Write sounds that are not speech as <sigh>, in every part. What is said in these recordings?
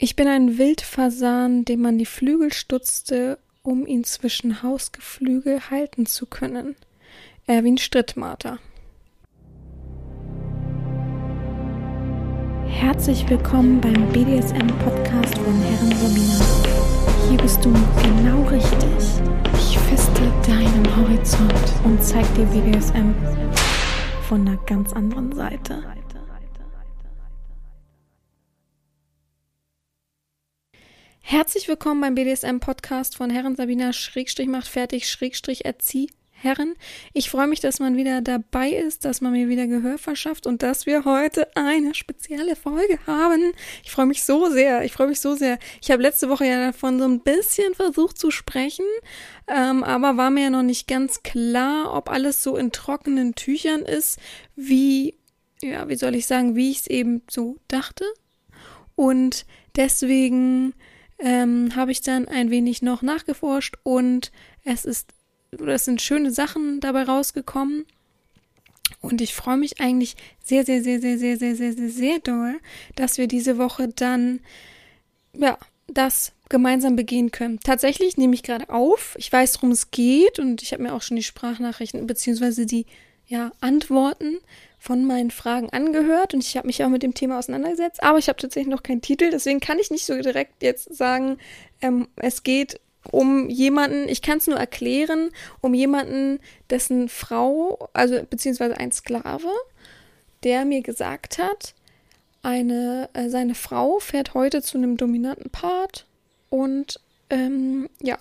Ich bin ein Wildfasan, dem man die Flügel stutzte, um ihn zwischen Hausgeflügel halten zu können. Erwin Strittmater. Herzlich willkommen beim BDSM-Podcast von Herren Sabina. Hier bist du genau richtig. Ich feste deinen Horizont und zeig dir BDSM von einer ganz anderen Seite. Herzlich willkommen beim BDSM-Podcast von Herren Sabina Schrägstrich macht fertig Schrägstrich erzieh Herren. Ich freue mich, dass man wieder dabei ist, dass man mir wieder Gehör verschafft und dass wir heute eine spezielle Folge haben. Ich freue mich so sehr. Ich freue mich so sehr. Ich habe letzte Woche ja davon so ein bisschen versucht zu sprechen, ähm, aber war mir ja noch nicht ganz klar, ob alles so in trockenen Tüchern ist, wie, ja, wie soll ich sagen, wie ich es eben so dachte. Und deswegen ähm, habe ich dann ein wenig noch nachgeforscht und es ist, es sind schöne Sachen dabei rausgekommen. Und ich freue mich eigentlich sehr, sehr, sehr, sehr, sehr, sehr, sehr, sehr, sehr doll, dass wir diese Woche dann, ja, das gemeinsam begehen können. Tatsächlich nehme ich gerade auf. Ich weiß, worum es geht und ich habe mir auch schon die Sprachnachrichten beziehungsweise die ja, Antworten von meinen Fragen angehört und ich habe mich auch mit dem Thema auseinandergesetzt, aber ich habe tatsächlich noch keinen Titel, deswegen kann ich nicht so direkt jetzt sagen, ähm, es geht um jemanden, ich kann es nur erklären, um jemanden, dessen Frau, also beziehungsweise ein Sklave, der mir gesagt hat, eine, äh, seine Frau fährt heute zu einem dominanten Part und ähm, ja,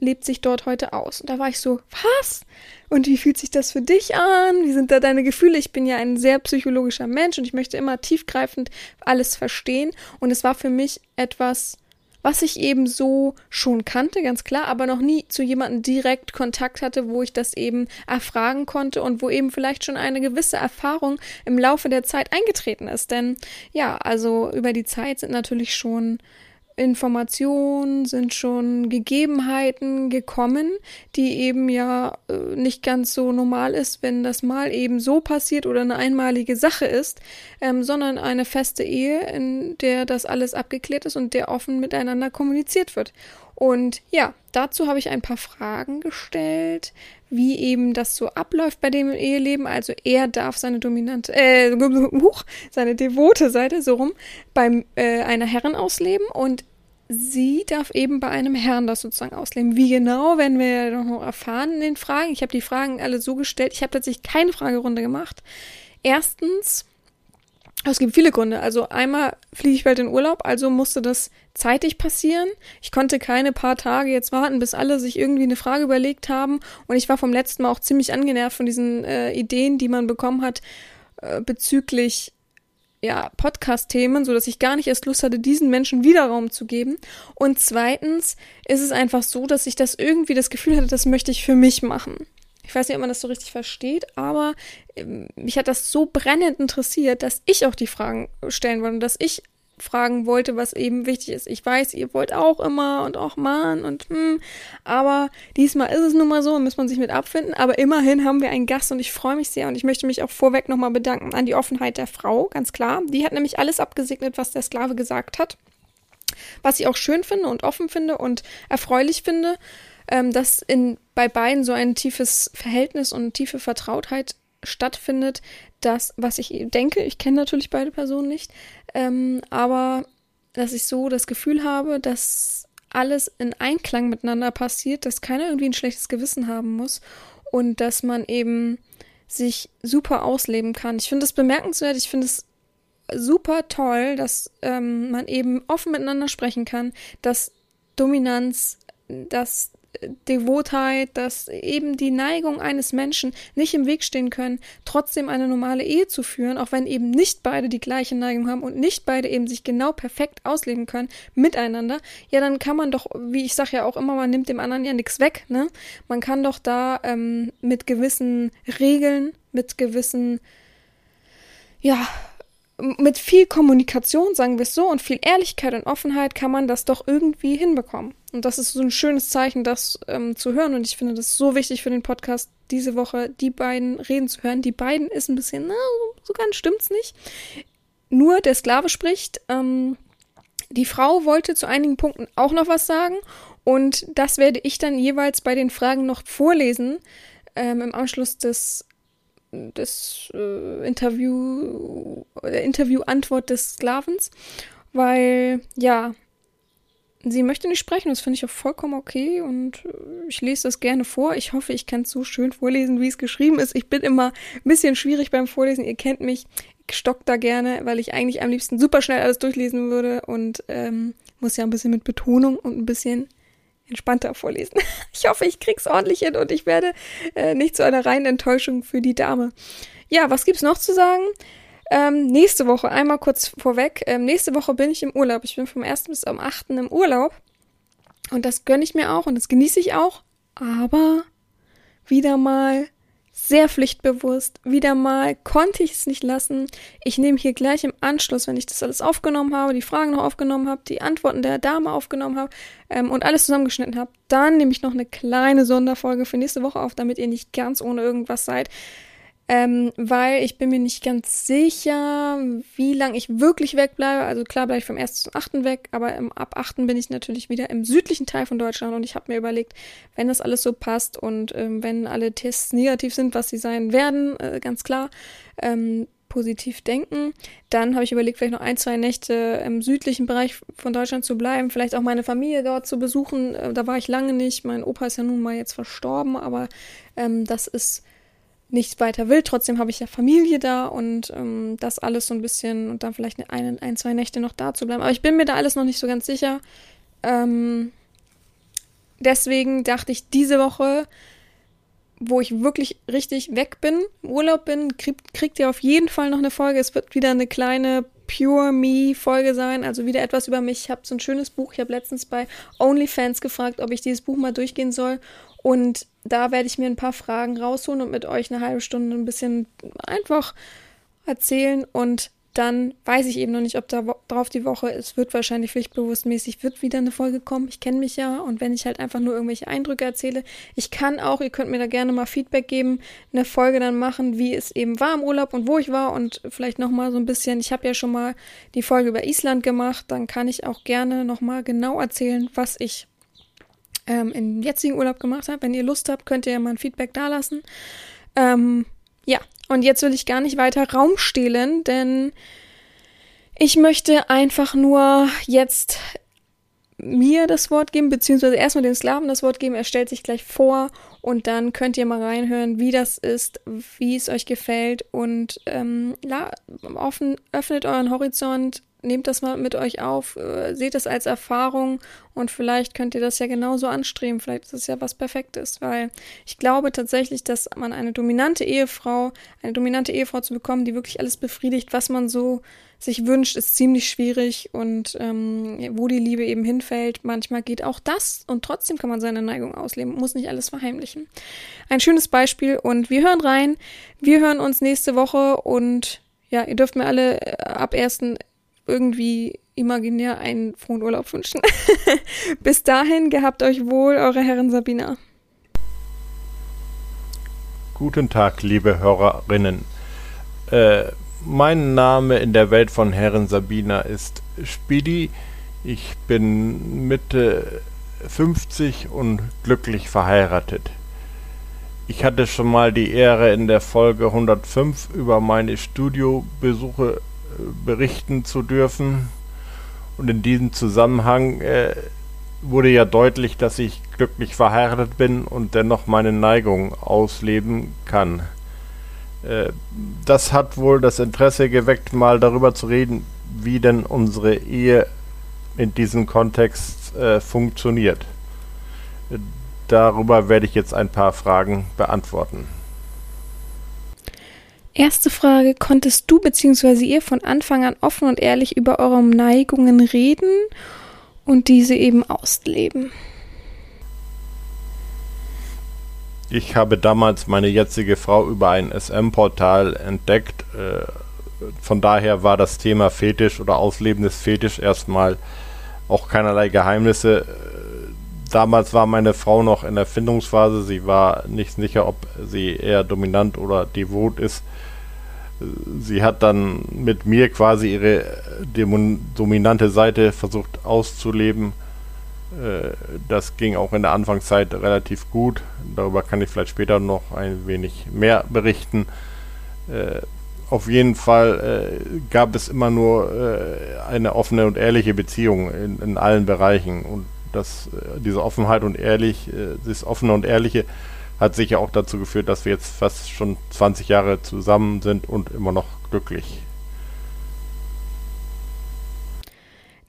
lebt sich dort heute aus. Und da war ich so, was? Und wie fühlt sich das für dich an? Wie sind da deine Gefühle? Ich bin ja ein sehr psychologischer Mensch und ich möchte immer tiefgreifend alles verstehen. Und es war für mich etwas, was ich eben so schon kannte, ganz klar, aber noch nie zu jemandem direkt Kontakt hatte, wo ich das eben erfragen konnte und wo eben vielleicht schon eine gewisse Erfahrung im Laufe der Zeit eingetreten ist. Denn ja, also über die Zeit sind natürlich schon Informationen, sind schon Gegebenheiten gekommen, die eben ja äh, nicht ganz so normal ist, wenn das mal eben so passiert oder eine einmalige Sache ist, ähm, sondern eine feste Ehe, in der das alles abgeklärt ist und der offen miteinander kommuniziert wird. Und ja, dazu habe ich ein paar Fragen gestellt, wie eben das so abläuft bei dem Eheleben. Also er darf seine dominante, äh, <laughs> huch, seine devote Seite so rum beim äh, einer Herren ausleben und sie darf eben bei einem Herrn das sozusagen ausleben. Wie genau, werden wir noch erfahren in den Fragen. Ich habe die Fragen alle so gestellt. Ich habe tatsächlich keine Fragerunde gemacht. Erstens, es gibt viele Gründe. Also einmal fliege ich bald in Urlaub, also musste das zeitig passieren. Ich konnte keine paar Tage jetzt warten, bis alle sich irgendwie eine Frage überlegt haben. Und ich war vom letzten Mal auch ziemlich angenervt von diesen äh, Ideen, die man bekommen hat äh, bezüglich ja, Podcast-Themen, so dass ich gar nicht erst Lust hatte, diesen Menschen wieder Raum zu geben. Und zweitens ist es einfach so, dass ich das irgendwie das Gefühl hatte, das möchte ich für mich machen. Ich weiß nicht, ob man das so richtig versteht, aber ähm, mich hat das so brennend interessiert, dass ich auch die Fragen stellen wollte und dass ich fragen wollte, was eben wichtig ist. Ich weiß, ihr wollt auch immer und auch Mann und hm, aber diesmal ist es nun mal so und muss man sich mit abfinden. Aber immerhin haben wir einen Gast und ich freue mich sehr und ich möchte mich auch vorweg nochmal bedanken an die Offenheit der Frau, ganz klar. Die hat nämlich alles abgesegnet, was der Sklave gesagt hat. Was ich auch schön finde und offen finde und erfreulich finde, ähm, dass in, bei beiden so ein tiefes Verhältnis und tiefe Vertrautheit stattfindet, das, was ich denke, ich kenne natürlich beide Personen nicht, ähm, aber dass ich so das Gefühl habe, dass alles in Einklang miteinander passiert, dass keiner irgendwie ein schlechtes Gewissen haben muss und dass man eben sich super ausleben kann. Ich finde es bemerkenswert, ich finde es super toll, dass ähm, man eben offen miteinander sprechen kann, dass Dominanz, dass Devotheit, dass eben die Neigung eines Menschen nicht im Weg stehen können, trotzdem eine normale Ehe zu führen, auch wenn eben nicht beide die gleiche Neigung haben und nicht beide eben sich genau perfekt ausleben können miteinander, ja, dann kann man doch, wie ich sage ja auch immer, man nimmt dem anderen ja nichts weg, ne? Man kann doch da ähm, mit gewissen Regeln, mit gewissen, ja, mit viel Kommunikation, sagen wir es so, und viel Ehrlichkeit und Offenheit kann man das doch irgendwie hinbekommen. Und das ist so ein schönes Zeichen, das ähm, zu hören. Und ich finde das so wichtig für den Podcast, diese Woche die beiden reden zu hören. Die beiden ist ein bisschen, na, so ganz stimmt's nicht. Nur der Sklave spricht. Ähm, die Frau wollte zu einigen Punkten auch noch was sagen und das werde ich dann jeweils bei den Fragen noch vorlesen ähm, im Anschluss des, des äh, Interview, äh, Interviewantwort des Sklavens, weil ja, sie möchte nicht sprechen, das finde ich auch vollkommen okay und äh, ich lese das gerne vor. Ich hoffe, ich kann es so schön vorlesen, wie es geschrieben ist. Ich bin immer ein bisschen schwierig beim Vorlesen. Ihr kennt mich, ich stock da gerne, weil ich eigentlich am liebsten super schnell alles durchlesen würde und ähm, muss ja ein bisschen mit Betonung und ein bisschen entspannter vorlesen. <laughs> Ich hoffe, ich krieg's ordentlich hin und ich werde äh, nicht zu einer reinen Enttäuschung für die Dame. Ja, was gibt's noch zu sagen? Ähm, nächste Woche, einmal kurz vorweg, ähm, nächste Woche bin ich im Urlaub. Ich bin vom 1. bis am 8. im Urlaub. Und das gönne ich mir auch und das genieße ich auch. Aber wieder mal sehr pflichtbewusst. Wieder mal konnte ich es nicht lassen. Ich nehme hier gleich im Anschluss, wenn ich das alles aufgenommen habe, die Fragen noch aufgenommen habe, die Antworten der Dame aufgenommen habe ähm, und alles zusammengeschnitten habe, dann nehme ich noch eine kleine Sonderfolge für nächste Woche auf, damit ihr nicht ganz ohne irgendwas seid ähm, weil ich bin mir nicht ganz sicher, wie lange ich wirklich wegbleibe. Also klar bleibe ich vom 1. zum 8. weg, aber im, ab 8. bin ich natürlich wieder im südlichen Teil von Deutschland und ich habe mir überlegt, wenn das alles so passt und ähm, wenn alle Tests negativ sind, was sie sein werden, äh, ganz klar, ähm, positiv denken. Dann habe ich überlegt, vielleicht noch ein, zwei Nächte im südlichen Bereich von Deutschland zu bleiben, vielleicht auch meine Familie dort zu besuchen. Äh, da war ich lange nicht. Mein Opa ist ja nun mal jetzt verstorben, aber ähm, das ist nicht weiter will. Trotzdem habe ich ja Familie da und ähm, das alles so ein bisschen und dann vielleicht eine, ein, zwei Nächte noch da zu bleiben. Aber ich bin mir da alles noch nicht so ganz sicher. Ähm, deswegen dachte ich, diese Woche, wo ich wirklich richtig weg bin, Urlaub bin, krieg, kriegt ihr auf jeden Fall noch eine Folge. Es wird wieder eine kleine Pure Me Folge sein, also wieder etwas über mich. Ich habe so ein schönes Buch. Ich habe letztens bei OnlyFans gefragt, ob ich dieses Buch mal durchgehen soll. Und da werde ich mir ein paar Fragen rausholen und mit euch eine halbe Stunde ein bisschen einfach erzählen. Und dann weiß ich eben noch nicht, ob da drauf die Woche, es wird wahrscheinlich pflichtbewusstmäßig, wird wieder eine Folge kommen. Ich kenne mich ja. Und wenn ich halt einfach nur irgendwelche Eindrücke erzähle, ich kann auch, ihr könnt mir da gerne mal Feedback geben, eine Folge dann machen, wie es eben war im Urlaub und wo ich war. Und vielleicht nochmal so ein bisschen, ich habe ja schon mal die Folge über Island gemacht, dann kann ich auch gerne nochmal genau erzählen, was ich ähm, im jetzigen Urlaub gemacht habe. Wenn ihr Lust habt, könnt ihr ja mal ein Feedback dalassen. Ähm, ja, und jetzt will ich gar nicht weiter Raum stehlen, denn ich möchte einfach nur jetzt mir das Wort geben, beziehungsweise erstmal dem Sklaven das Wort geben. Er stellt sich gleich vor und dann könnt ihr mal reinhören, wie das ist, wie es euch gefällt und ähm, ja, offen, öffnet euren Horizont, nehmt das mal mit euch auf, äh, seht es als Erfahrung und vielleicht könnt ihr das ja genauso anstreben. Vielleicht ist es ja was Perfektes, weil ich glaube tatsächlich, dass man eine dominante Ehefrau, eine dominante Ehefrau zu bekommen, die wirklich alles befriedigt, was man so sich wünscht, ist ziemlich schwierig und ähm, wo die Liebe eben hinfällt, manchmal geht auch das und trotzdem kann man seine Neigung ausleben, muss nicht alles verheimlichen. Ein schönes Beispiel und wir hören rein. Wir hören uns nächste Woche und ja, ihr dürft mir alle äh, ab 1 irgendwie imaginär einen frohen Urlaub wünschen. <laughs> Bis dahin, gehabt euch wohl, eure Herren Sabina. Guten Tag, liebe Hörerinnen. Äh, mein Name in der Welt von Herren Sabina ist Spidi. Ich bin Mitte 50 und glücklich verheiratet. Ich hatte schon mal die Ehre, in der Folge 105 über meine Studiobesuche berichten zu dürfen. Und in diesem Zusammenhang äh, wurde ja deutlich, dass ich glücklich verheiratet bin und dennoch meine Neigung ausleben kann. Äh, das hat wohl das Interesse geweckt, mal darüber zu reden, wie denn unsere Ehe in diesem Kontext äh, funktioniert. Darüber werde ich jetzt ein paar Fragen beantworten. Erste Frage, konntest du bzw. ihr von Anfang an offen und ehrlich über eure Neigungen reden und diese eben ausleben? Ich habe damals meine jetzige Frau über ein SM-Portal entdeckt. Äh, von daher war das Thema Fetisch oder Ausleben des Fetisch erstmal auch keinerlei Geheimnisse. Äh, damals war meine Frau noch in der Findungsphase. Sie war nicht sicher, ob sie eher dominant oder devot ist. Sie hat dann mit mir quasi ihre dominante Seite versucht auszuleben. Äh, das ging auch in der Anfangszeit relativ gut. Darüber kann ich vielleicht später noch ein wenig mehr berichten. Äh, auf jeden Fall äh, gab es immer nur eine offene und ehrliche Beziehung in, in allen Bereichen. Und das, diese Offenheit und ehrlich, das offene und ehrliche hat sicher auch dazu geführt, dass wir jetzt fast schon 20 Jahre zusammen sind und immer noch glücklich.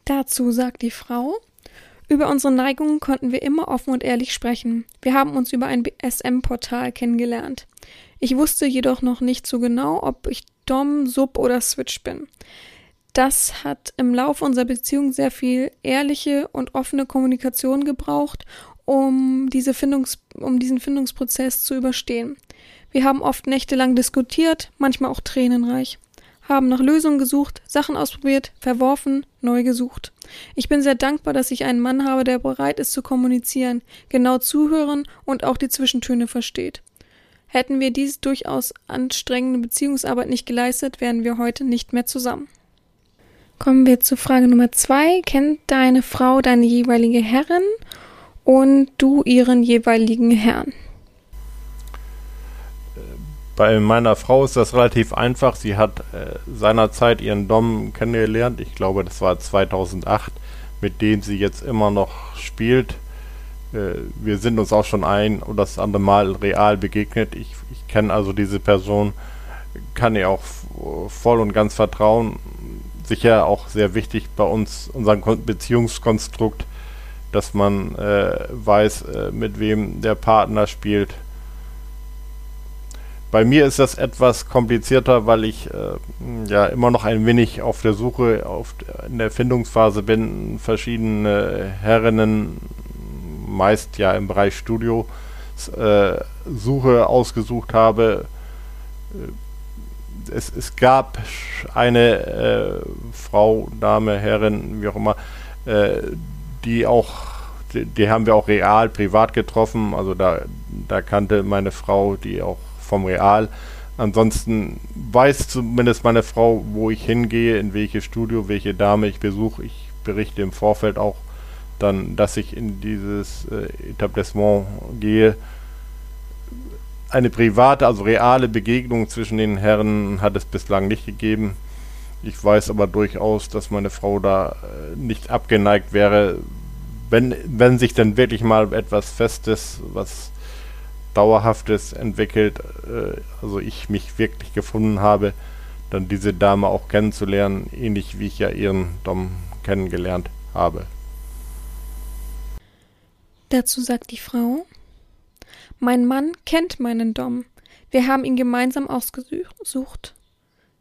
Dazu sagt die Frau, über unsere Neigungen konnten wir immer offen und ehrlich sprechen. Wir haben uns über ein BSM-Portal kennengelernt. Ich wusste jedoch noch nicht so genau, ob ich Dom, Sub oder Switch bin. Das hat im Laufe unserer Beziehung sehr viel ehrliche und offene Kommunikation gebraucht um, diese Findungs um diesen Findungsprozess zu überstehen. Wir haben oft nächtelang diskutiert, manchmal auch tränenreich, haben nach Lösungen gesucht, Sachen ausprobiert, verworfen, neu gesucht. Ich bin sehr dankbar, dass ich einen Mann habe, der bereit ist zu kommunizieren, genau zuhören und auch die Zwischentöne versteht. Hätten wir diese durchaus anstrengende Beziehungsarbeit nicht geleistet, wären wir heute nicht mehr zusammen. Kommen wir zu Frage Nummer zwei. Kennt deine Frau deine jeweilige Herrin und du ihren jeweiligen Herrn. Bei meiner Frau ist das relativ einfach. Sie hat äh, seinerzeit ihren Dom kennengelernt. Ich glaube, das war 2008, mit dem sie jetzt immer noch spielt. Äh, wir sind uns auch schon ein oder das andere Mal real begegnet. Ich, ich kenne also diese Person, kann ihr auch voll und ganz vertrauen. Sicher auch sehr wichtig bei uns, unserem Beziehungskonstrukt dass man äh, weiß, äh, mit wem der Partner spielt. Bei mir ist das etwas komplizierter, weil ich äh, ja immer noch ein wenig auf der Suche, auf, in der Findungsphase bin, verschiedene Herrinnen, meist ja im Bereich Studio, äh, Suche ausgesucht habe. Äh, es, es gab eine äh, Frau, Dame, Herrin, wie auch immer, die auch, die, die, haben wir auch real privat getroffen. Also da, da kannte meine Frau die auch vom Real. Ansonsten weiß zumindest meine Frau, wo ich hingehe, in welches Studio, welche Dame ich besuche. Ich berichte im Vorfeld auch dann, dass ich in dieses äh, Etablissement gehe. Eine private, also reale Begegnung zwischen den Herren hat es bislang nicht gegeben. Ich weiß aber durchaus, dass meine Frau da äh, nicht abgeneigt wäre, wenn, wenn sich dann wirklich mal etwas Festes, was Dauerhaftes entwickelt, äh, also ich mich wirklich gefunden habe, dann diese Dame auch kennenzulernen, ähnlich wie ich ja ihren Dom kennengelernt habe. Dazu sagt die Frau, mein Mann kennt meinen Dom. Wir haben ihn gemeinsam ausgesucht.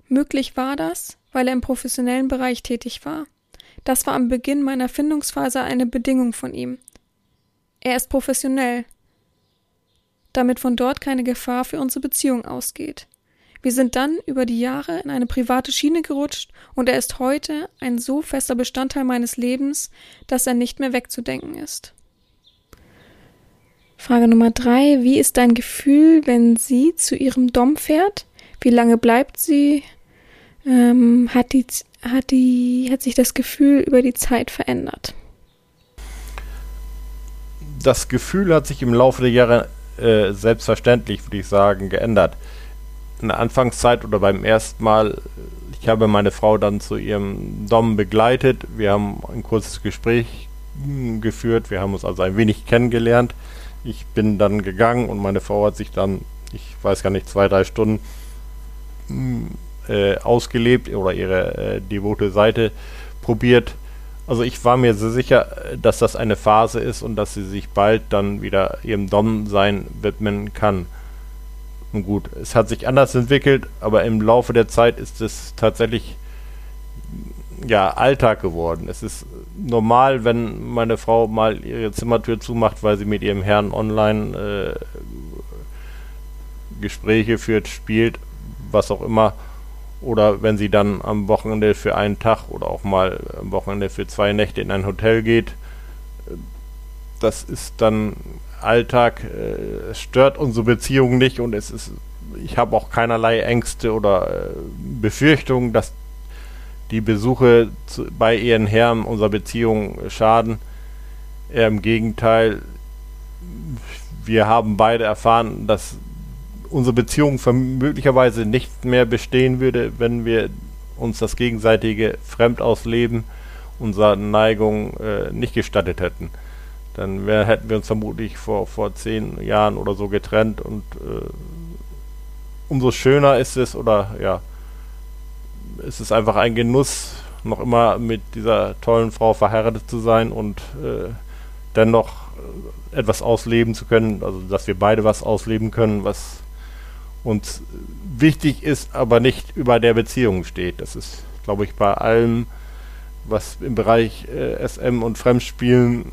Möglich war das, weil er im professionellen Bereich tätig war. Das war am Beginn meiner Findungsphase eine Bedingung von ihm. Er ist professionell, damit von dort keine Gefahr für unsere Beziehung ausgeht. Wir sind dann über die Jahre in eine private Schiene gerutscht und er ist heute ein so fester Bestandteil meines Lebens, dass er nicht mehr wegzudenken ist. Frage Nummer drei. Wie ist dein Gefühl, wenn sie zu ihrem Dom fährt? Wie lange bleibt sie? Ähm, hat, die, hat, die, hat sich das Gefühl über die Zeit verändert? Das Gefühl hat sich im Laufe der Jahre äh, selbstverständlich, würde ich sagen, geändert. In der Anfangszeit oder beim ersten Mal, ich habe meine Frau dann zu ihrem Dom begleitet. Wir haben ein kurzes Gespräch hm, geführt. Wir haben uns also ein wenig kennengelernt. Ich bin dann gegangen und meine Frau hat sich dann, ich weiß gar nicht, zwei, drei Stunden hm, äh, ausgelebt oder ihre äh, devote Seite probiert. Also ich war mir so sicher, dass das eine Phase ist und dass sie sich bald dann wieder ihrem Dom-Sein widmen kann. Nun gut, es hat sich anders entwickelt, aber im Laufe der Zeit ist es tatsächlich ja Alltag geworden. Es ist normal, wenn meine Frau mal ihre Zimmertür zumacht, weil sie mit ihrem Herrn online äh, Gespräche führt, spielt, was auch immer oder wenn sie dann am Wochenende für einen Tag oder auch mal am Wochenende für zwei Nächte in ein Hotel geht. Das ist dann Alltag, äh, es stört unsere Beziehung nicht und es ist ich habe auch keinerlei Ängste oder äh, Befürchtungen, dass die Besuche zu, bei ihren Herren unserer Beziehung schaden. Eher im Gegenteil, wir haben beide erfahren, dass unsere Beziehung möglicherweise nicht mehr bestehen würde, wenn wir uns das gegenseitige Fremdausleben unserer Neigung äh, nicht gestattet hätten. Dann wär, hätten wir uns vermutlich vor, vor zehn Jahren oder so getrennt und äh, umso schöner ist es oder ja, ist es einfach ein Genuss, noch immer mit dieser tollen Frau verheiratet zu sein und äh, dennoch etwas ausleben zu können, also dass wir beide was ausleben können, was uns wichtig ist, aber nicht über der Beziehung steht. Das ist, glaube ich, bei allem, was im Bereich äh, SM und Fremdspielen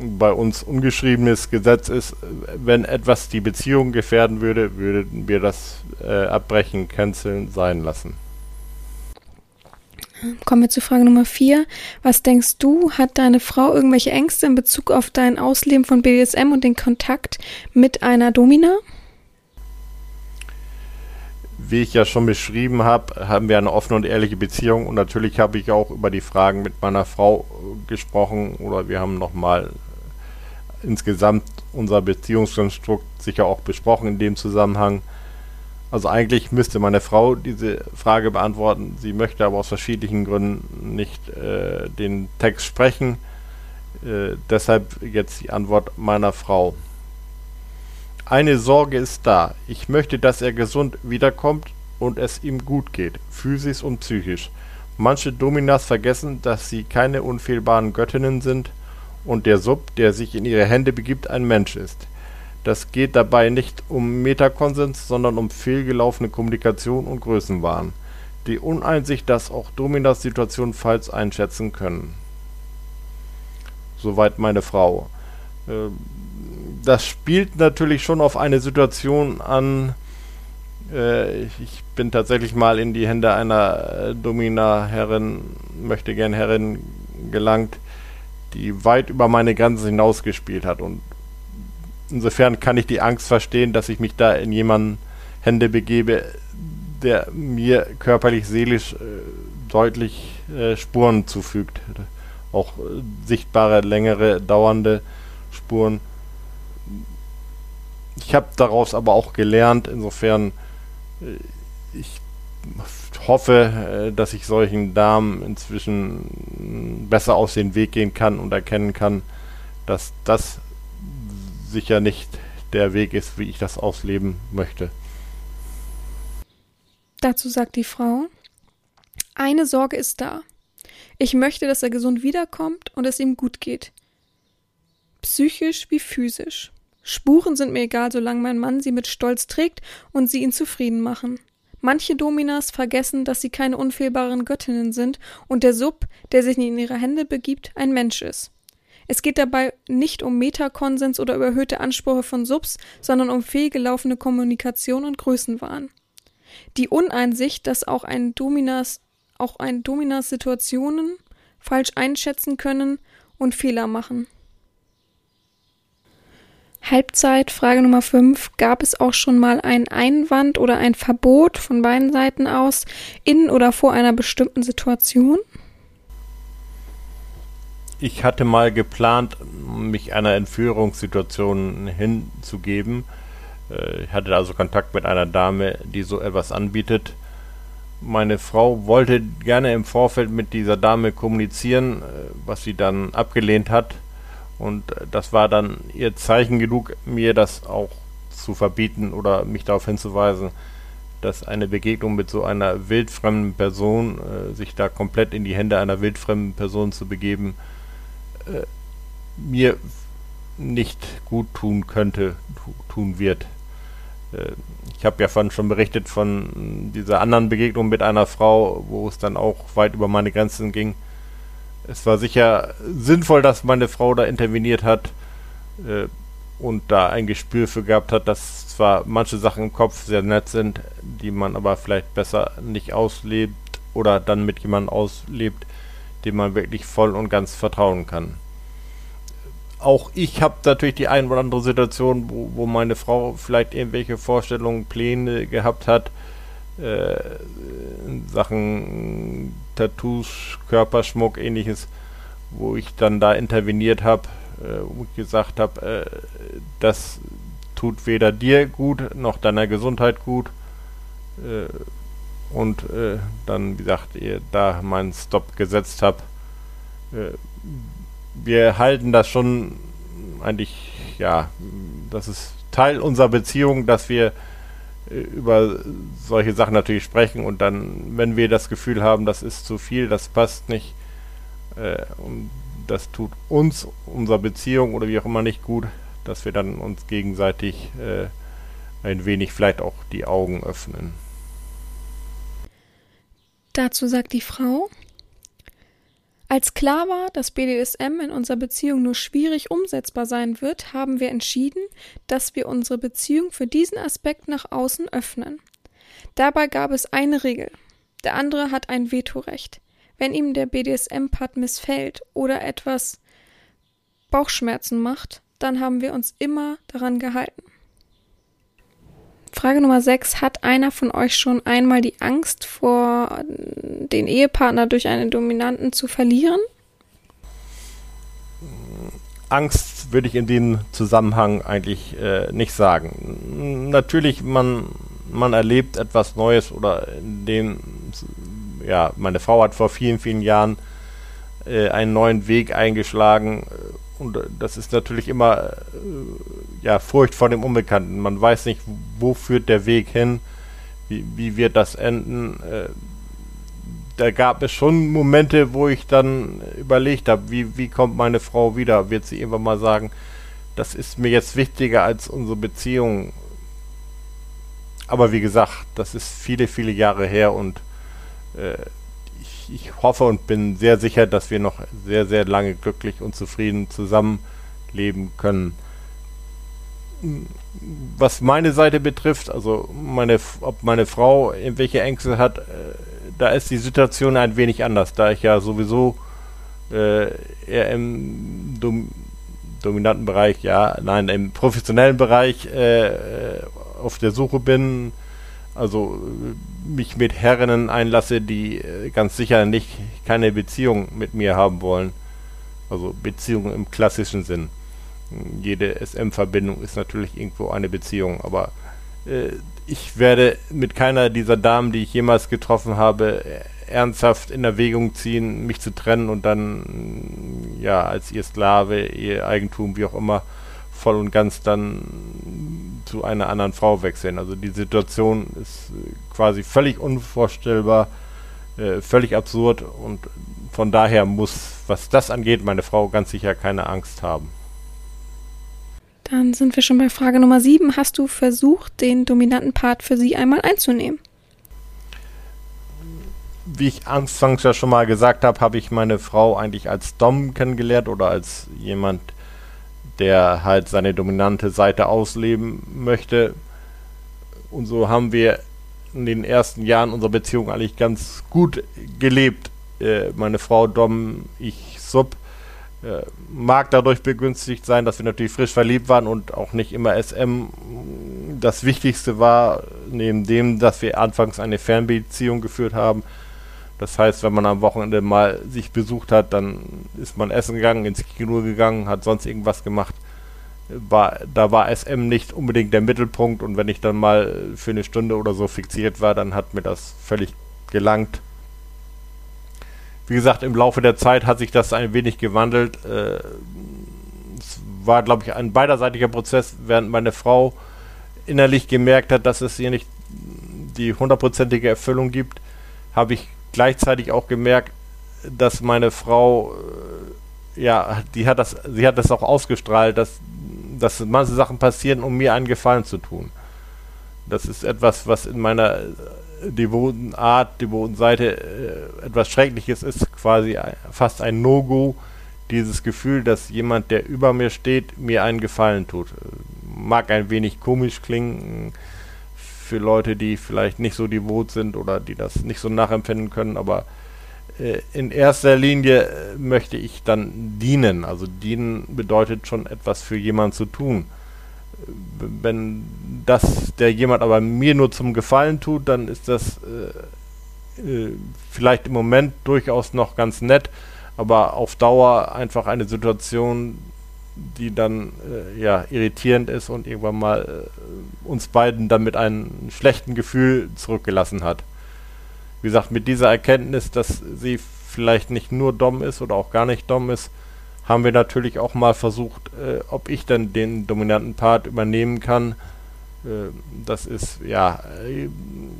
bei uns ungeschriebenes Gesetz ist, wenn etwas die Beziehung gefährden würde, würden wir das äh, abbrechen, canceln, sein lassen. Kommen wir zu Frage Nummer vier. Was denkst du, hat deine Frau irgendwelche Ängste in Bezug auf dein Ausleben von BDSM und den Kontakt mit einer Domina? Wie ich ja schon beschrieben habe, haben wir eine offene und ehrliche Beziehung und natürlich habe ich auch über die Fragen mit meiner Frau gesprochen oder wir haben nochmal insgesamt unser Beziehungskonstrukt sicher auch besprochen in dem Zusammenhang. Also eigentlich müsste meine Frau diese Frage beantworten. Sie möchte aber aus verschiedenen Gründen nicht äh, den Text sprechen. Äh, deshalb jetzt die Antwort meiner Frau. Eine Sorge ist da. Ich möchte, dass er gesund wiederkommt und es ihm gut geht, physisch und psychisch. Manche Dominas vergessen, dass sie keine unfehlbaren Göttinnen sind und der Sub, der sich in ihre Hände begibt, ein Mensch ist. Das geht dabei nicht um Metakonsens, sondern um fehlgelaufene Kommunikation und Größenwahn. Die Uneinsicht, dass auch Dominas Situation falsch einschätzen können. Soweit meine Frau. Ähm, das spielt natürlich schon auf eine Situation an. Äh, ich bin tatsächlich mal in die Hände einer äh, Domina-Herrin, möchte gern Herrin gelangt, die weit über meine Grenzen hinausgespielt hat. Und insofern kann ich die Angst verstehen, dass ich mich da in jemanden Hände begebe, der mir körperlich, seelisch äh, deutlich äh, Spuren zufügt. Auch äh, sichtbare, längere, dauernde Spuren. Ich habe daraus aber auch gelernt, insofern äh, ich hoffe, äh, dass ich solchen Damen inzwischen besser aus dem Weg gehen kann und erkennen kann, dass das sicher nicht der Weg ist, wie ich das ausleben möchte. Dazu sagt die Frau, eine Sorge ist da. Ich möchte, dass er gesund wiederkommt und es ihm gut geht. Psychisch wie physisch. Spuren sind mir egal, solange mein Mann sie mit Stolz trägt und sie ihn zufrieden machen. Manche Dominas vergessen, dass sie keine unfehlbaren Göttinnen sind und der Sub, der sich in ihre Hände begibt, ein Mensch ist. Es geht dabei nicht um Metakonsens oder überhöhte Ansprüche von Subs, sondern um fehlgelaufene Kommunikation und Größenwahn. Die Uneinsicht, dass auch ein Dominas, auch ein Dominas Situationen falsch einschätzen können und Fehler machen. Halbzeit, Frage Nummer 5. Gab es auch schon mal einen Einwand oder ein Verbot von beiden Seiten aus in oder vor einer bestimmten Situation? Ich hatte mal geplant, mich einer Entführungssituation hinzugeben. Äh, ich hatte also Kontakt mit einer Dame, die so etwas anbietet. Meine Frau wollte gerne im Vorfeld mit dieser Dame kommunizieren, äh, was sie dann abgelehnt hat und das war dann ihr Zeichen genug, mir das auch zu verbieten oder mich darauf hinzuweisen, dass eine Begegnung mit so einer wildfremden Person, äh, sich da komplett in die Hände einer wildfremden Person zu begeben, äh, mir nicht gut tun könnte, tun wird. Äh, ich habe ja von, schon berichtet von dieser anderen Begegnung mit einer Frau, wo es dann auch weit über meine Grenzen ging es war sicher sinnvoll, dass meine Frau da interveniert hat äh, und da ein Gespür für gehabt hat, dass zwar manche Sachen im Kopf sehr nett sind, die man aber vielleicht besser nicht auslebt oder dann mit jemandem auslebt, dem man wirklich voll und ganz vertrauen kann. auch ich habe natürlich die ein oder andere Situation, wo, wo meine Frau vielleicht irgendwelche Vorstellungen, Pläne gehabt hat, in Sachen Tattoos, Körperschmuck, ähnliches, wo ich dann da interveniert habe, äh, und gesagt habe, äh, das tut weder dir gut noch deiner Gesundheit gut. Äh, und äh, dann, wie gesagt, ihr da meinen Stop gesetzt habt. Äh, wir halten das schon eigentlich, ja, das ist Teil unserer Beziehung, dass wir äh, über solche Sachen natürlich sprechen und dann, wenn wir das Gefühl haben, das ist zu viel, das passt nicht, äh, und das tut uns, unserer Beziehung oder wie auch immer nicht gut, dass wir dann uns gegenseitig äh, ein wenig vielleicht auch die Augen öffnen. Dazu sagt die Frau, als klar war, dass BDSM in unserer Beziehung nur schwierig umsetzbar sein wird, haben wir entschieden, dass wir unsere Beziehung für diesen Aspekt nach außen öffnen. Dabei gab es eine Regel. Der andere hat ein Vetorecht. Wenn ihm der BDSM-Part missfällt oder etwas Bauchschmerzen macht, dann haben wir uns immer daran gehalten. Frage Nummer 6. Hat einer von euch schon einmal die Angst vor den Ehepartner durch einen Dominanten zu verlieren? Angst würde ich in dem Zusammenhang eigentlich äh, nicht sagen. Natürlich, man, man erlebt etwas Neues oder in dem, ja, meine Frau hat vor vielen, vielen Jahren äh, einen neuen Weg eingeschlagen und das ist natürlich immer äh, ja, Furcht vor dem Unbekannten. Man weiß nicht, wo führt der Weg hin, wie, wie wird das enden. Äh, da gab es schon Momente, wo ich dann überlegt habe, wie, wie kommt meine Frau wieder? Wird sie irgendwann mal sagen, das ist mir jetzt wichtiger als unsere Beziehung. Aber wie gesagt, das ist viele, viele Jahre her und äh, ich, hoffe und bin sehr sicher, dass wir noch sehr, sehr lange glücklich und zufrieden zusammenleben können. Was meine Seite betrifft, also meine, ob meine Frau irgendwelche Ängste hat, äh, da ist die Situation ein wenig anders, da ich ja sowieso äh, eher im Dom dominanten Bereich, ja, nein, im professionellen Bereich äh, auf der Suche bin, also mich mit Herrinnen einlasse, die äh, ganz sicher nicht keine Beziehung mit mir haben wollen. Also Beziehung im klassischen Sinn. Jede SM-Verbindung ist natürlich irgendwo eine Beziehung, aber äh, ich werde mit keiner dieser Damen, die ich jemals getroffen habe, ernsthaft in Erwägung ziehen, mich zu trennen und dann ja als ihr Sklave, ihr Eigentum, wie auch immer, voll und ganz dann zu einer anderen Frau wechseln. Also die Situation ist äh, quasi völlig unvorstellbar, äh, völlig absurd und von daher muss, was das angeht, meine Frau ganz sicher keine Angst haben. Dann sind wir schon bei Frage Nummer 7. Hast du versucht, den dominanten Part für sie einmal einzunehmen? Wie ich anfangs ja schon mal gesagt habe, habe ich meine Frau eigentlich als Dom kennengelernt oder als jemand, der halt seine dominante Seite ausleben möchte. Und so haben wir in den ersten Jahren unserer Beziehung eigentlich ganz gut gelebt. Äh, meine Frau Dom, ich Sub. Äh, mag dadurch begünstigt sein, dass wir natürlich frisch verliebt waren und auch nicht immer SM das Wichtigste war, neben dem, dass wir anfangs eine Fernbeziehung geführt haben das heißt, wenn man am Wochenende mal sich besucht hat, dann ist man essen gegangen, ins Kino gegangen, hat sonst irgendwas gemacht. War, da war SM nicht unbedingt der Mittelpunkt und wenn ich dann mal für eine Stunde oder so fixiert war, dann hat mir das völlig gelangt. Wie gesagt, im Laufe der Zeit hat sich das ein wenig gewandelt. Äh, es war, glaube ich, ein beiderseitiger Prozess, während meine Frau innerlich gemerkt hat, dass es hier nicht die hundertprozentige Erfüllung gibt, habe ich gleichzeitig auch gemerkt, dass meine Frau, äh, ja, die hat das, sie hat das auch ausgestrahlt, dass, dass manche Sachen passieren, um mir einen Gefallen zu tun. Das ist etwas, was in meiner devoten Art, devoten Seite äh, etwas Schreckliches ist, quasi fast ein No-Go, dieses Gefühl, dass jemand, der über mir steht, mir einen Gefallen tut. Mag ein wenig komisch klingen, für Leute, die vielleicht nicht so devot sind oder die das nicht so nachempfinden können, aber äh, in erster Linie äh, möchte ich dann dienen. Also dienen bedeutet schon etwas für jemanden zu tun. Wenn das der jemand aber mir nur zum Gefallen tut, dann ist das äh, äh, vielleicht im Moment durchaus noch ganz nett, aber auf Dauer einfach eine Situation, die dann äh, ja irritierend ist und irgendwann mal äh, uns beiden dann mit einem schlechten Gefühl zurückgelassen hat. Wie gesagt, mit dieser Erkenntnis, dass sie vielleicht nicht nur dumm ist oder auch gar nicht dumm ist, haben wir natürlich auch mal versucht, äh, ob ich dann den dominanten Part übernehmen kann. Äh, das ist, ja, äh,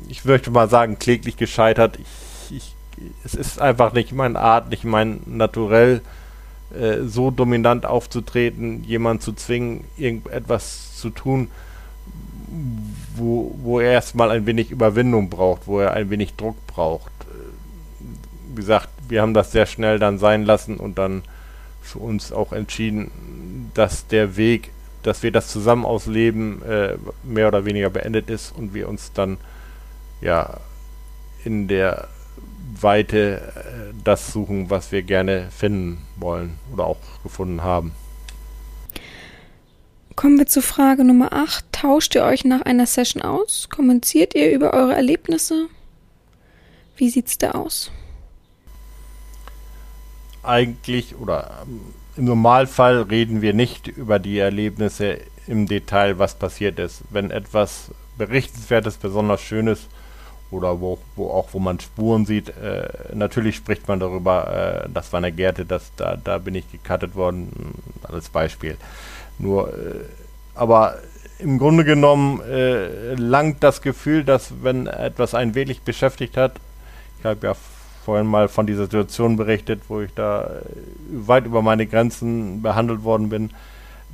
ich möchte mal sagen, kläglich gescheitert. Ich, ich, es ist einfach nicht meine Art, nicht mein Naturell äh, so dominant aufzutreten, jemanden zu zwingen, irgendetwas zu tun, wo, wo er erstmal ein wenig Überwindung braucht, wo er ein wenig Druck braucht. Wie gesagt, wir haben das sehr schnell dann sein lassen und dann für uns auch entschieden, dass der Weg, dass wir das zusammen ausleben, äh, mehr oder weniger beendet ist und wir uns dann ja in der Weite äh, das suchen, was wir gerne finden wollen oder auch gefunden haben. Kommen wir zu Frage Nummer 8. Tauscht ihr euch nach einer Session aus? Kommuniziert ihr über eure Erlebnisse? Wie sieht's da aus? Eigentlich oder ähm, im Normalfall reden wir nicht über die Erlebnisse im Detail, was passiert ist. Wenn etwas Berichtenswertes, besonders Schönes oder wo, wo auch wo man Spuren sieht. Äh, natürlich spricht man darüber, äh, das war eine Gärte, das, da, da bin ich gecuttet worden, als Beispiel. Nur, äh, aber im Grunde genommen äh, langt das Gefühl, dass wenn etwas einen wirklich beschäftigt hat, ich habe ja vorhin mal von dieser Situation berichtet, wo ich da äh, weit über meine Grenzen behandelt worden bin.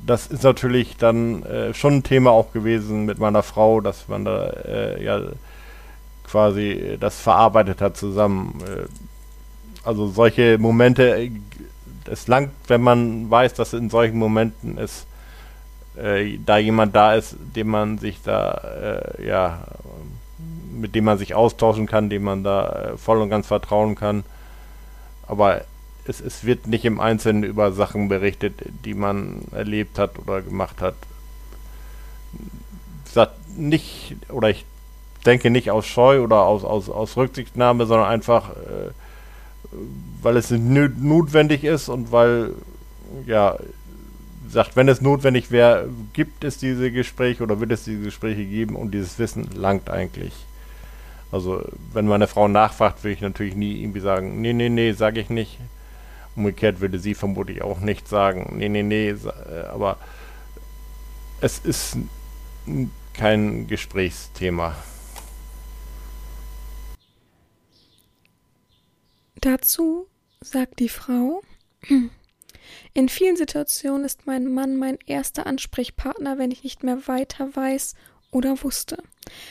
Das ist natürlich dann äh, schon ein Thema auch gewesen mit meiner Frau, dass man da ja quasi äh, das verarbeitet hat zusammen. Äh, also solche Momente, äh, es langt, wenn man weiß, dass in solchen Momenten es da jemand da ist, dem man sich da, äh, ja, mit dem man sich austauschen kann, dem man da äh, voll und ganz vertrauen kann. Aber es, es wird nicht im Einzelnen über Sachen berichtet, die man erlebt hat oder gemacht hat. Sagt nicht, oder ich denke nicht aus Scheu oder aus, aus, aus Rücksichtnahme, sondern einfach, äh, weil es notwendig ist und weil, ja, sagt, wenn es notwendig wäre, gibt es diese Gespräche oder wird es diese Gespräche geben und dieses Wissen langt eigentlich. Also, wenn meine Frau nachfragt, würde ich natürlich nie irgendwie sagen, nee, nee, nee, sage ich nicht. Umgekehrt würde sie vermutlich auch nicht sagen, nee, nee, nee, äh, aber es ist kein Gesprächsthema. Dazu sagt die Frau, in vielen Situationen ist mein Mann mein erster Ansprechpartner, wenn ich nicht mehr weiter weiß oder wusste.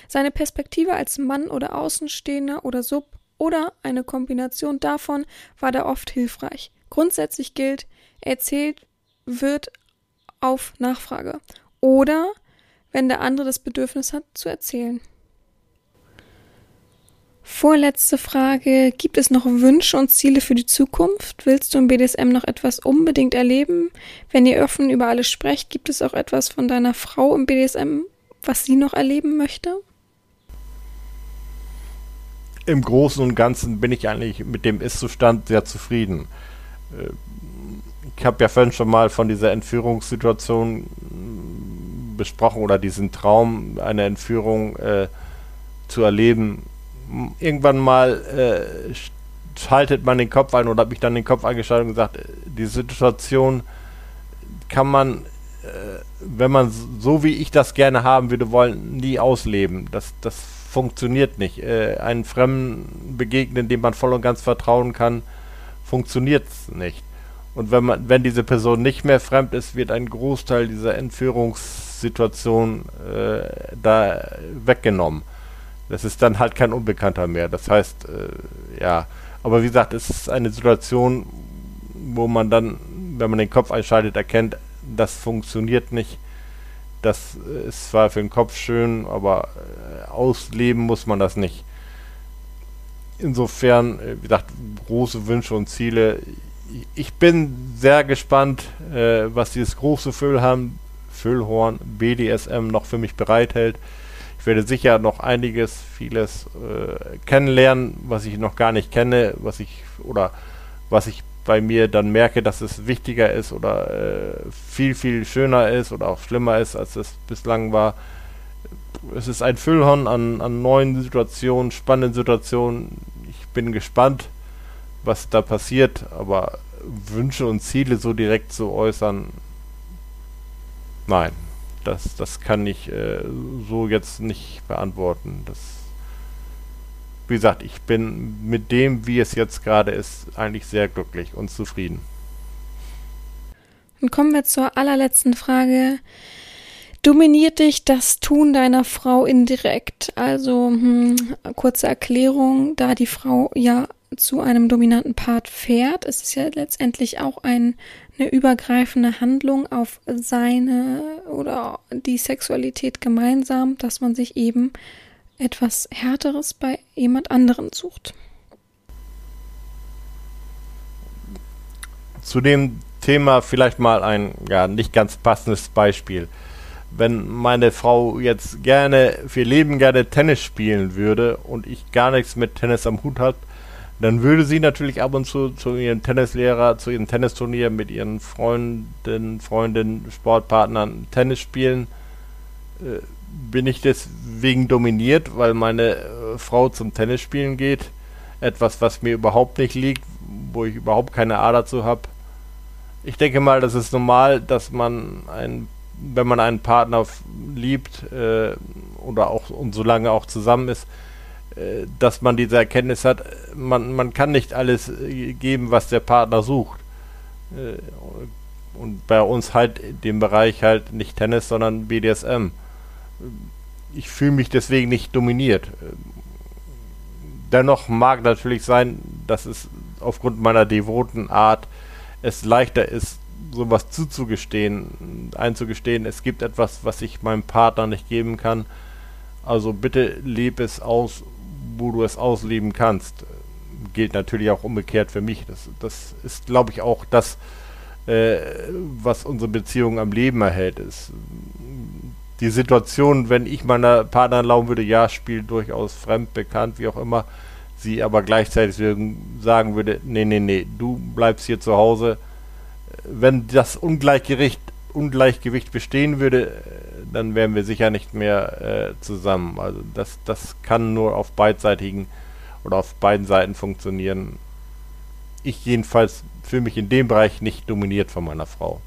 Seine Perspektive als Mann oder Außenstehender oder Sub oder eine Kombination davon war da oft hilfreich. Grundsätzlich gilt, erzählt wird auf Nachfrage oder wenn der andere das Bedürfnis hat zu erzählen. Vorletzte Frage. Gibt es noch Wünsche und Ziele für die Zukunft? Willst du im BDSM noch etwas unbedingt erleben? Wenn ihr offen über alles sprecht, gibt es auch etwas von deiner Frau im BDSM, was sie noch erleben möchte? Im Großen und Ganzen bin ich eigentlich mit dem Ist-Zustand sehr zufrieden. Äh, ich habe ja vorhin schon mal von dieser Entführungssituation besprochen oder diesen Traum, eine Entführung äh, zu erleben irgendwann mal äh, schaltet man den Kopf ein oder habe ich dann den Kopf eingeschaltet und gesagt, die Situation kann man, äh, wenn man so wie ich das gerne haben würde wollen, nie ausleben. Das, das funktioniert nicht. Äh, einen Fremden begegnen, dem man voll und ganz vertrauen kann, funktioniert nicht. Und wenn man, wenn diese Person nicht mehr fremd ist, wird ein Großteil dieser Entführungssituation äh, da weggenommen. Das ist dann halt kein Unbekannter mehr. Das heißt, äh, ja, aber wie gesagt, es ist eine Situation, wo man dann, wenn man den Kopf einschaltet, erkennt, das funktioniert nicht. Das ist zwar für den Kopf schön, aber äh, ausleben muss man das nicht. insofern, äh, wie gesagt, große Wünsche und Ziele. Ich bin sehr gespannt, äh, was dieses große Füllhorn, Füllhorn BDSM noch für mich bereithält. Ich werde sicher noch einiges, vieles äh, kennenlernen, was ich noch gar nicht kenne, was ich oder was ich bei mir dann merke, dass es wichtiger ist oder äh, viel, viel schöner ist oder auch schlimmer ist, als es bislang war. Es ist ein Füllhorn an, an neuen Situationen, spannenden Situationen. Ich bin gespannt, was da passiert, aber Wünsche und Ziele so direkt zu äußern, nein, das, das kann ich äh, so jetzt nicht beantworten. Das wie gesagt, ich bin mit dem, wie es jetzt gerade ist, eigentlich sehr glücklich und zufrieden. Und kommen wir zur allerletzten Frage. Dominiert dich das Tun deiner Frau indirekt? Also hm, kurze Erklärung, da die Frau ja zu einem dominanten Part fährt, ist es ja letztendlich auch ein, eine übergreifende Handlung auf seine oder die Sexualität gemeinsam, dass man sich eben etwas Härteres bei jemand anderen sucht. Zu dem Thema vielleicht mal ein ja nicht ganz passendes Beispiel. Wenn meine Frau jetzt gerne für Leben gerne Tennis spielen würde und ich gar nichts mit Tennis am Hut hat, dann würde sie natürlich ab und zu zu ihrem Tennislehrer, zu ihrem Tennisturnier mit ihren Freunden, Freundinnen, Sportpartnern Tennis spielen. Äh, bin ich deswegen dominiert, weil meine äh, Frau zum Tennis spielen geht. Etwas, was mir überhaupt nicht liegt, wo ich überhaupt keine Ader zu habe. Ich denke mal, das ist normal, dass man ein, wenn man einen Partner liebt äh, oder auch und so lange auch zusammen ist, dass man diese Erkenntnis hat, man, man kann nicht alles äh, geben, was der Partner sucht. Äh, und bei uns halt dem Bereich halt nicht Tennis, sondern BDSM ich fühle mich deswegen nicht dominiert. Dennoch mag natürlich sein, dass es aufgrund meiner devoten Art es leichter ist, sowas zuzugestehen, einzugestehen, es gibt etwas, was ich meinem Partner nicht geben kann. Also bitte lebe es aus, wo du es ausleben kannst. Gilt natürlich auch umgekehrt für mich. Das, das ist, glaube ich, auch das, äh, was unsere Beziehung am Leben erhält. Ist die Situation, wenn ich meiner Partnerin erlauben würde, ja, Spiel durchaus fremd, bekannt, wie auch immer, sie aber gleichzeitig sagen würde, nee, nee, nee, du bleibst hier zu Hause. Wenn das Ungleichgewicht, Ungleichgewicht bestehen würde, dann wären wir sicher nicht mehr äh, zusammen. Also das, das kann nur auf beidseitigen oder auf beiden Seiten funktionieren. Ich jedenfalls fühle mich in dem Bereich nicht dominiert von meiner Frau.